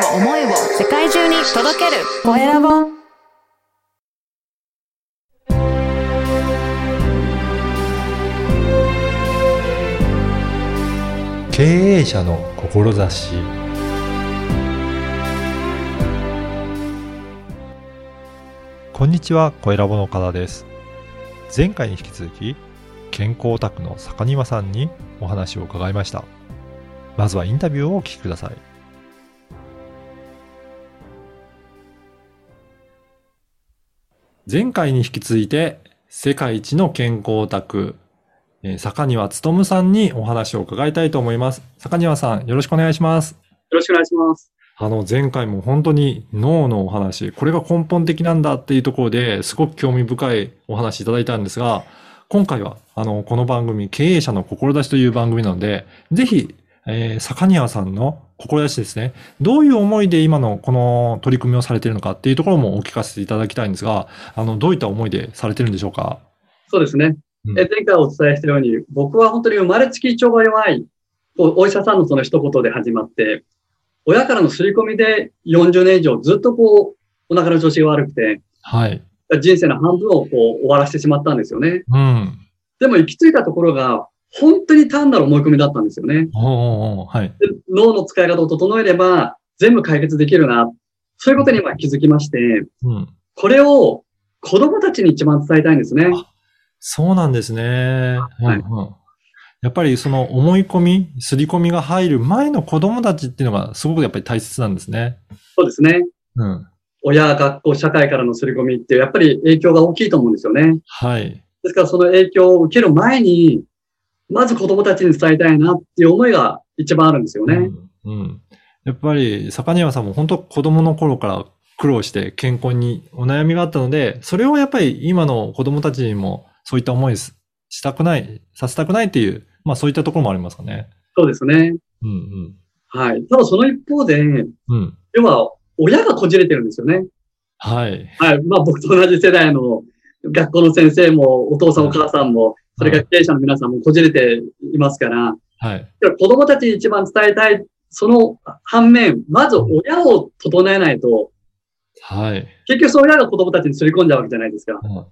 を思いを世界中に届けるコエラボ経営者の志こんにちは、コエラボの岡田です。前回に引き続き、健康オタクの坂庭さんにお話を伺いました。まずはインタビューをお聞きください。前回に引き続いて、世界一の健康オタク、えー坂庭勉さんにお話を伺いたいと思います。坂庭さん、よろしくお願いします。よろしくお願いします。あの、前回も本当に脳のお話、これが根本的なんだっていうところですごく興味深いお話いただいたんですが、今回は、あの、この番組、経営者の志という番組なので、ぜひ、えー坂庭さんの志ですね、どういう思いで今のこの取り組みをされているのかっていうところもお聞かせていただきたいんですが、あの、どういった思いでされてるんでしょうか？そうですね。うんえ前回お伝えしたように、僕は本当に生まれつき胃腸が弱い、おお医者さんのその一言で始まって、親からの刷り込みで40年以上ずっとこう、お腹の調子が悪くて、はい。人生の半分をこう終わらせてしまったんですよね。うん。でも行き着いたところが、本当に単なる思い込みだったんですよね。脳の使い方を整えれば、全部解決できるな。そういうことに今気づきまして、うん。これを子供たちに一番伝えたいんですね。そうなんですね。はいうんうんやっぱりその思い込み、刷り込みが入る前の子供たちっていうのがすごくやっぱり大切なんですね。そうですね。うん。親、学校、社会からの刷り込みって、やっぱり影響が大きいと思うんですよね。はい。ですから、その影響を受ける前に、まず子供たちに伝えたいなっていう思いが一番あるんですよね。うん。うん。やっぱり、坂庭さんも本当子供の頃から苦労して健康にお悩みがあったので、それをやっぱり今の子供たちにもそういった思いししたくない、させたくないっていう、まあそういったところもありますかね。そうですね。うんはい。ただその一方で、うん。うん。要は、親がこじれてるんですよね。はい。はい。まあ僕と同じ世代の学校の先生も、お父さんお母さんも、それから経営者の皆さんもこじれていますから、はい。子供たちに一番伝えたい、その反面、まず親を整えないと、はい。結局その親が子供たちにすり込んじゃうわけじゃないですか。うん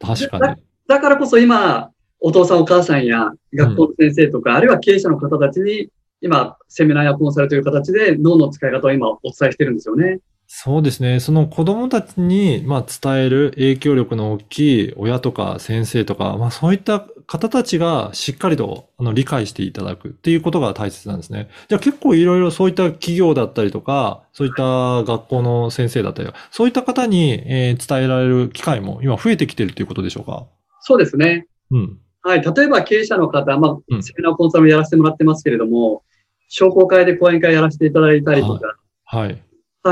確かに。だからこそ今、お父さんお母さんや学校の先生とか、あるいは経営者の方たちに、今、セミナーやコンサルという形で脳の使い方を今お伝えしてるんですよね。そうですね。その子供たちに、まあ、伝える影響力の大きい親とか先生とか、まあ、そういった方たちがしっかりとあの理解していただくっていうことが大切なんですね。じゃあ結構いろいろそういった企業だったりとか、そういった学校の先生だったりとか、そういった方に、えー伝えられる機会も今増えてきてるということでしょうか？そうですね。うん。はい。例えば経営者の方、まうんあ、セミナーコンサルもやらせてもらってますけれども、商工会で講演会やらせていただいたりとか、はい。はい、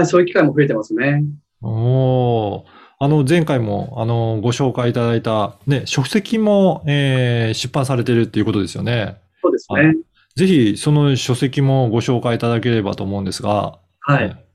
そういう機会も増えてますね。おー。あの、前回も、あの、ご紹介いただいた、ね、書籍も、えー出版されてるっていうことですよね。そうですはいね。ぜひ、その書籍もご紹介いただければと思うんですが。はい。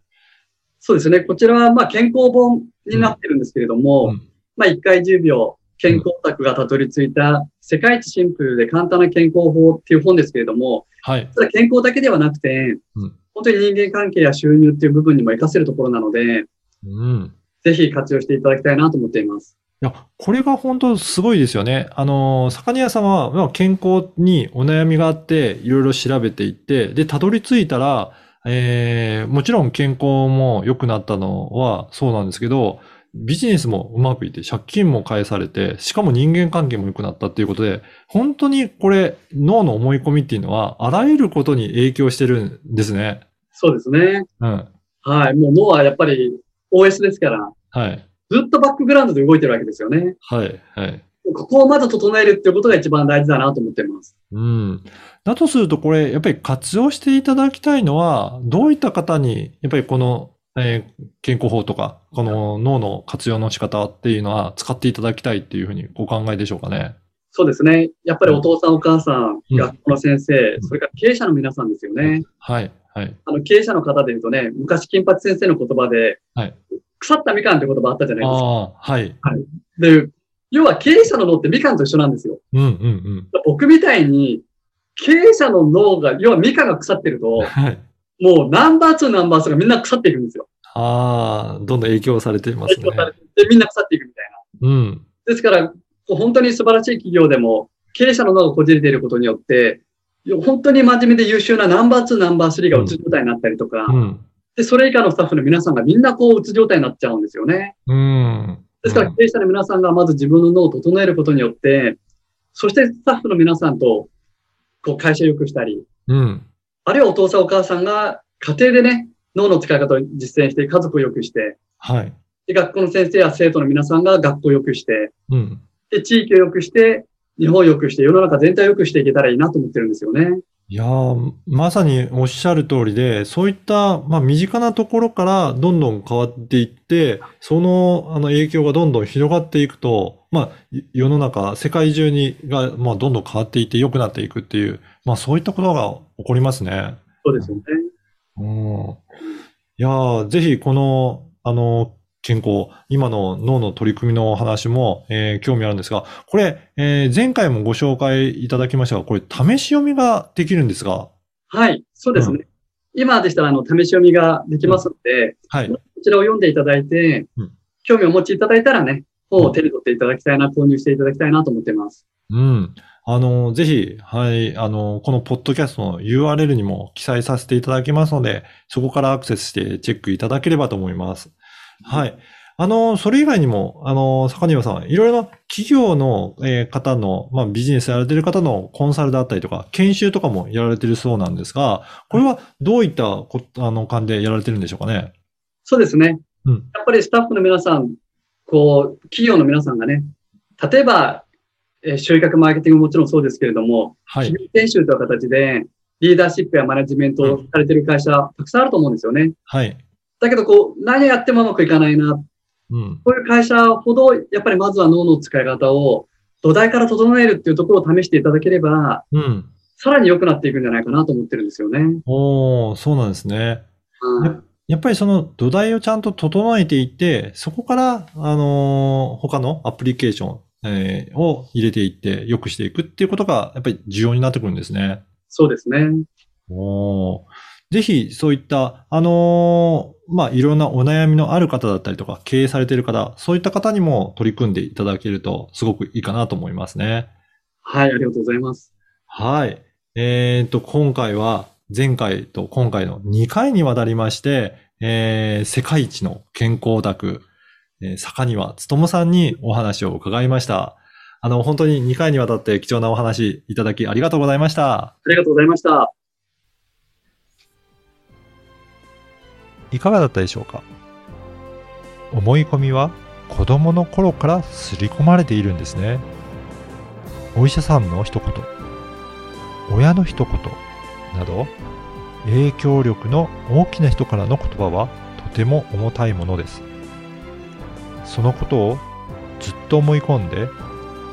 そうですね。こちらは、まあ、健康本になってるんですけれども、うんまあ、1回10秒、健康オタクがたどり着いた、世界一シンプルで簡単な健康法っていう本ですけれども、はい。ただ健康だけではなくて、うん本当に人間関係や収入っていう部分にも活かせるところなので、うん。ぜひ活用していただきたいなと思っています。いや、これが本当すごいですよね。あの、坂庭さんは、まあ、健康にお悩みがあって、いろいろ調べていって、で、たどり着いたら、えー、もちろん健康も良くなったのはそうなんですけど、ビジネスもうまくいって、借金も返されて、しかも人間関係も良くなったっていうことで、本当にこれ、脳の思い込みっていうのは、あらゆることに影響してるんですね。そうですね。うん。はい。もう脳はやっぱり OS ですから、はい。ずっとバックグラウンドで動いてるわけですよね。はい。はい。ここをまず整えるっていうことが一番大事だなと思っています。うん。だとすると、これ、やっぱり活用していただきたいのは、どういった方に、やっぱりこの、えー健康法とか、この脳の活用の仕方っていうのは使っていただきたいっていうふうにお考えでしょうかね。そうですね。やっぱりお父さんお母さん、うん学校の先生、うんそれから経営者の皆さんですよね。はい。はい。あの、経営者の方で言うとね、昔金八先生の言葉で、はい腐ったみかんって言葉あったじゃないですか。ああ、はい。で、要は経営者の脳ってみかんと一緒なんですよ。うんうん僕みたいに、経営者の脳が、要はみかんが腐ってるとうん。、はい。もうナンバー2、ナンバー3がみんな腐っていくんですよ。ああ、どんどん影響されていますね影響。されてみんな腐っていくみたいな。うん。ですから、本当に素晴らしい企業でも、経営者の脳がこじれていることによって、本当に真面目で優秀なナンバー2、ナンバー3がうつ状態になったりとか、うん。で、それ以下のスタッフの皆さんがみんなこううつ状態になっちゃうんですよね。うん。ですから、経営者の皆さんがまず自分の脳を整えることによって、そしてスタッフの皆さんと、こう会社を良くしたり、うん。あるいはお父さんお母さんが家庭でね、脳の使い方を実践して家族を良くして、はい。で学校の先生や生徒の皆さんが学校を良くして、うん。で、地域を良くして、日本を良くして、世の中全体を良くしていけたらいいなと思ってるんですよね。いやー、まさにおっしゃる通りで、そういった、まあ、身近なところからどんどん変わっていって、その、あの、影響がどんどん広がっていくと、まあ、い世の中、世界中に、が、まあ、どんどん変わっていって良くなっていくっていう、まあ、そういったことが起こりますね。そうですよね。うん。いやー、ぜひ、この、あの、健康、今の脳の取り組みのお話も、えー興味あるんですが、これ、えー前回もご紹介いただきましたが、これ、試し読みができるんですが、はい、そうですね。今でしたら、あの、試し読みができますので、はい。こちらを読んでいただいて、うん興味をお持ちいただいたらね、本を手に取っていただきたいな、購入していただきたいなと思ってます。うん。あの、ぜひ、はい、あの、このポッドキャストの URL にも記載させていただきますので、そこからアクセスしてチェックいただければと思います。はい。あの、それ以外にも、あの、坂庭さん、いろいろな企業の、えー方の、まあ、ビジネスやられてる方のコンサルだったりとか、研修とかもやられてるそうなんですが、これはどういったこ、あの、感じでやられてるんでしょうかね？そうですね。うんやっぱりスタッフの皆さん、こう、企業の皆さんがね、例えば、えー集客マーケティングももちろんそうですけれども、はい。企業研修という形で、リーダーシップやマネジメントをされてる会社、たくさんあると思うんですよね。はい。だけど、こう、何やってもうまくいかないな。うん。こういう会社ほど、やっぱりまずは脳の使い方を土台から整えるっていうところを試していただければ、うん。さらに良くなっていくんじゃないかなと思ってるんですよね。おー、そうなんですね。はいやっぱりその土台をちゃんと整えていって、そこから、あのー他のアプリケーション、えーを入れていって良くしていくっていうことが、やっぱり重要になってくるんですね。そうですね。おーぜひ、そういった、あのーまあ、いろんなお悩みのある方だったりとか、経営されている方、そういった方にも取り組んでいただけると、すごくいいかなと思いますね。はい、ありがとうございます。はい。えっ、と、今回は前回と今回の2回にわたりまして、えー世界一の健康オタク、えー坂庭つさんにお話を伺いました。あの、本当に2回にわたって貴重なお話いただきありがとうございました。ありがとうございました。いかがだったでしょうか？思い込みは子供の頃から刷り込まれているんですね。お医者さんの一言親の一言など影響力の大きな人からの言葉はとても重たいものです。そのことをずっと思い込んで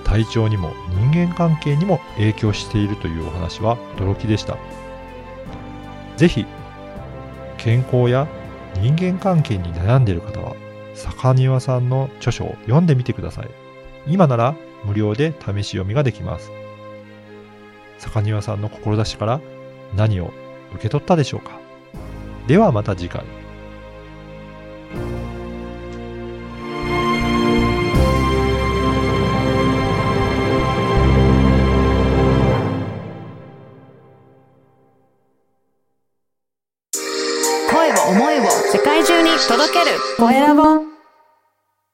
体調にも人間関係にも影響しているというお話は驚きでした。ぜひ健康や人間関係に悩んでいる方は坂庭さんの著書を読んでみてください。今なら無料で試し読みができます。坂庭さんの志から何を受け取ったでしょうか。ではまた次回。Dorénavant